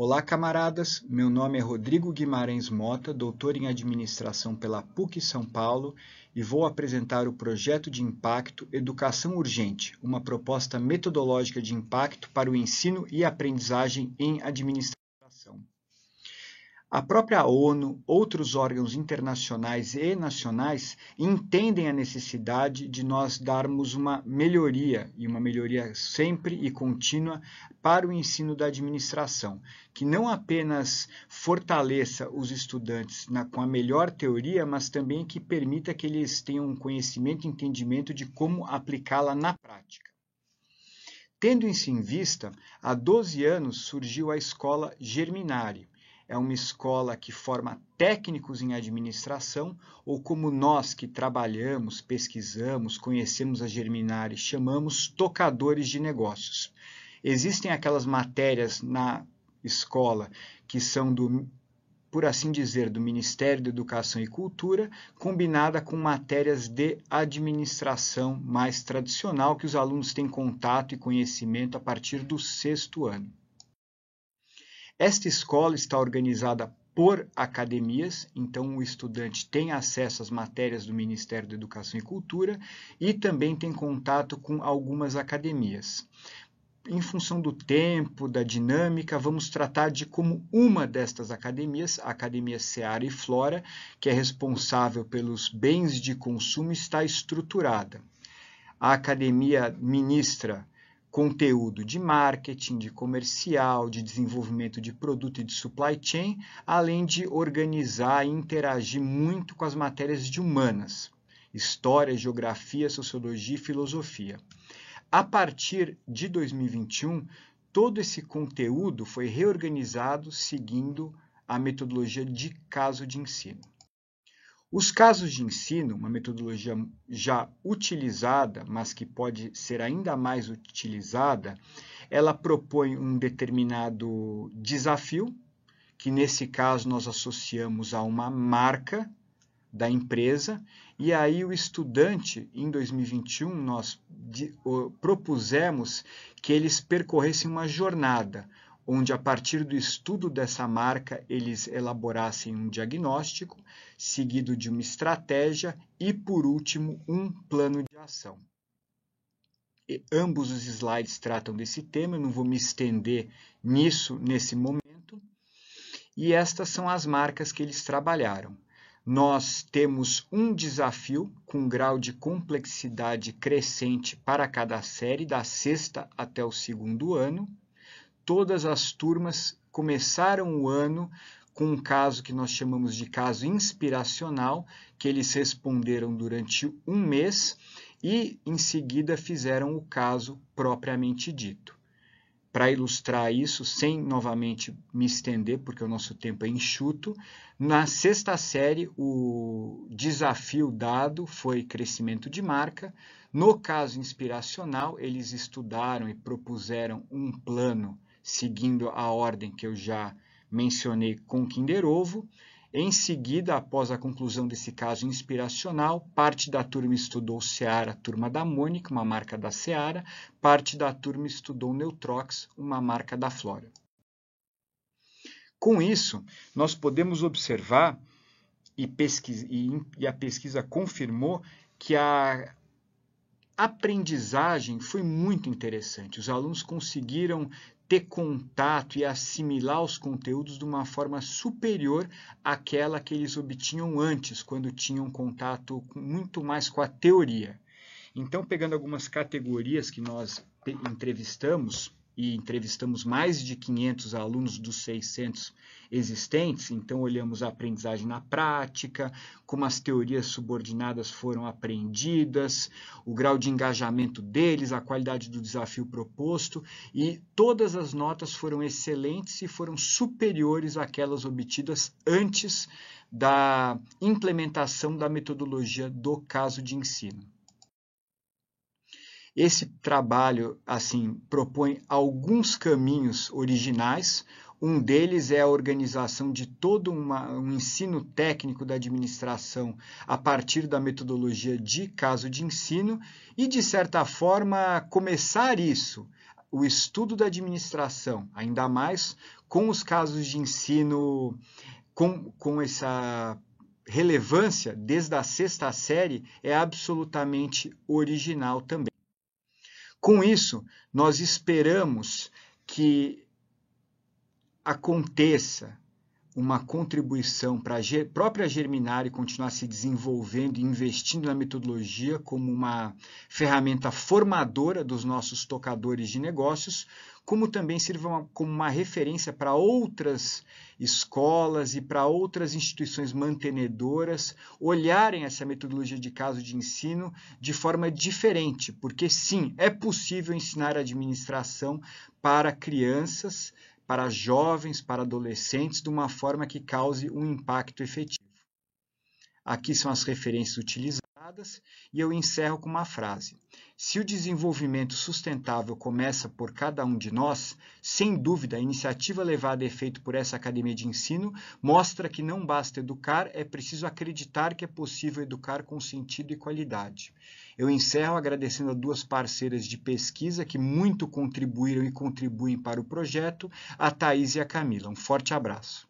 Olá, camaradas. Meu nome é Rodrigo Guimarães Mota, doutor em administração pela PUC São Paulo, e vou apresentar o projeto de impacto Educação Urgente, uma proposta metodológica de impacto para o ensino e aprendizagem em administração. A própria ONU, outros órgãos internacionais e nacionais entendem a necessidade de nós darmos uma melhoria, e uma melhoria sempre e contínua, para o ensino da administração, que não apenas fortaleça os estudantes na, com a melhor teoria, mas também que permita que eles tenham um conhecimento e entendimento de como aplicá-la na prática. Tendo isso em vista, há 12 anos surgiu a escola Germinari, é uma escola que forma técnicos em administração, ou como nós que trabalhamos, pesquisamos, conhecemos a Germinari, chamamos tocadores de negócios. Existem aquelas matérias na escola que são do por assim dizer, do Ministério da Educação e Cultura, combinada com matérias de administração mais tradicional que os alunos têm contato e conhecimento a partir do sexto ano. Esta escola está organizada por academias, então o estudante tem acesso às matérias do Ministério da Educação e Cultura e também tem contato com algumas academias. Em função do tempo, da dinâmica, vamos tratar de como uma destas academias, a Academia Seara e Flora, que é responsável pelos bens de consumo, está estruturada. A academia ministra conteúdo de marketing, de comercial, de desenvolvimento de produto e de supply chain, além de organizar e interagir muito com as matérias de humanas, história, geografia, sociologia e filosofia. A partir de 2021, todo esse conteúdo foi reorganizado seguindo a metodologia de caso de ensino. Os casos de ensino, uma metodologia já utilizada, mas que pode ser ainda mais utilizada, ela propõe um determinado desafio, que nesse caso nós associamos a uma marca da empresa, e aí o estudante, em 2021, nós propusemos que eles percorressem uma jornada, onde a partir do estudo dessa marca eles elaborassem um diagnóstico, seguido de uma estratégia e, por último, um plano de ação. E ambos os slides tratam desse tema, eu não vou me estender nisso nesse momento. E estas são as marcas que eles trabalharam. Nós temos um desafio com grau de complexidade crescente para cada série, da sexta até o segundo ano todas as turmas começaram o ano com um caso que nós chamamos de caso inspiracional, que eles responderam durante um mês e em seguida fizeram o caso propriamente dito. Para ilustrar isso, sem novamente me estender, porque o nosso tempo é enxuto, na sexta série o desafio dado foi crescimento de marca. No caso inspiracional, eles estudaram e propuseram um plano seguindo a ordem que eu já mencionei com Kinder Ovo. Em seguida, após a conclusão desse caso inspiracional, parte da turma estudou Seara, turma da Mônica, uma marca da Seara, parte da turma estudou Neutrox, uma marca da Flora. Com isso, nós podemos observar, e, pesquisa, e, e a pesquisa confirmou, que a aprendizagem foi muito interessante. Os alunos conseguiram ter contato e assimilar os conteúdos de uma forma superior àquela que eles obtinham antes, quando tinham contato muito mais com a teoria. Então, pegando algumas categorias que nós entrevistamos, e entrevistamos mais de 500 alunos dos 600 existentes, então olhamos a aprendizagem na prática, como as teorias subordinadas foram aprendidas, o grau de engajamento deles, a qualidade do desafio proposto, e todas as notas foram excelentes e foram superiores àquelas obtidas antes da implementação da metodologia do caso de ensino. Esse trabalho assim propõe alguns caminhos originais. Um deles é a organização de todo uma, um ensino técnico da administração a partir da metodologia de caso de ensino e, de certa forma, começar isso o estudo da administração, ainda mais com os casos de ensino com, com essa relevância desde a sexta série, é absolutamente original também. Com isso, nós esperamos que aconteça uma contribuição para a própria Germinária continuar se desenvolvendo e investindo na metodologia como uma ferramenta formadora dos nossos tocadores de negócios, como também sirva como uma referência para outras escolas e para outras instituições mantenedoras olharem essa metodologia de caso de ensino de forma diferente, porque sim, é possível ensinar administração para crianças para jovens, para adolescentes, de uma forma que cause um impacto efetivo. Aqui são as referências utilizadas e eu encerro com uma frase. Se o desenvolvimento sustentável começa por cada um de nós, sem dúvida a iniciativa levada a efeito por essa academia de ensino mostra que não basta educar, é preciso acreditar que é possível educar com sentido e qualidade. Eu encerro agradecendo a duas parceiras de pesquisa que muito contribuíram e contribuem para o projeto, a Thais e a Camila. Um forte abraço.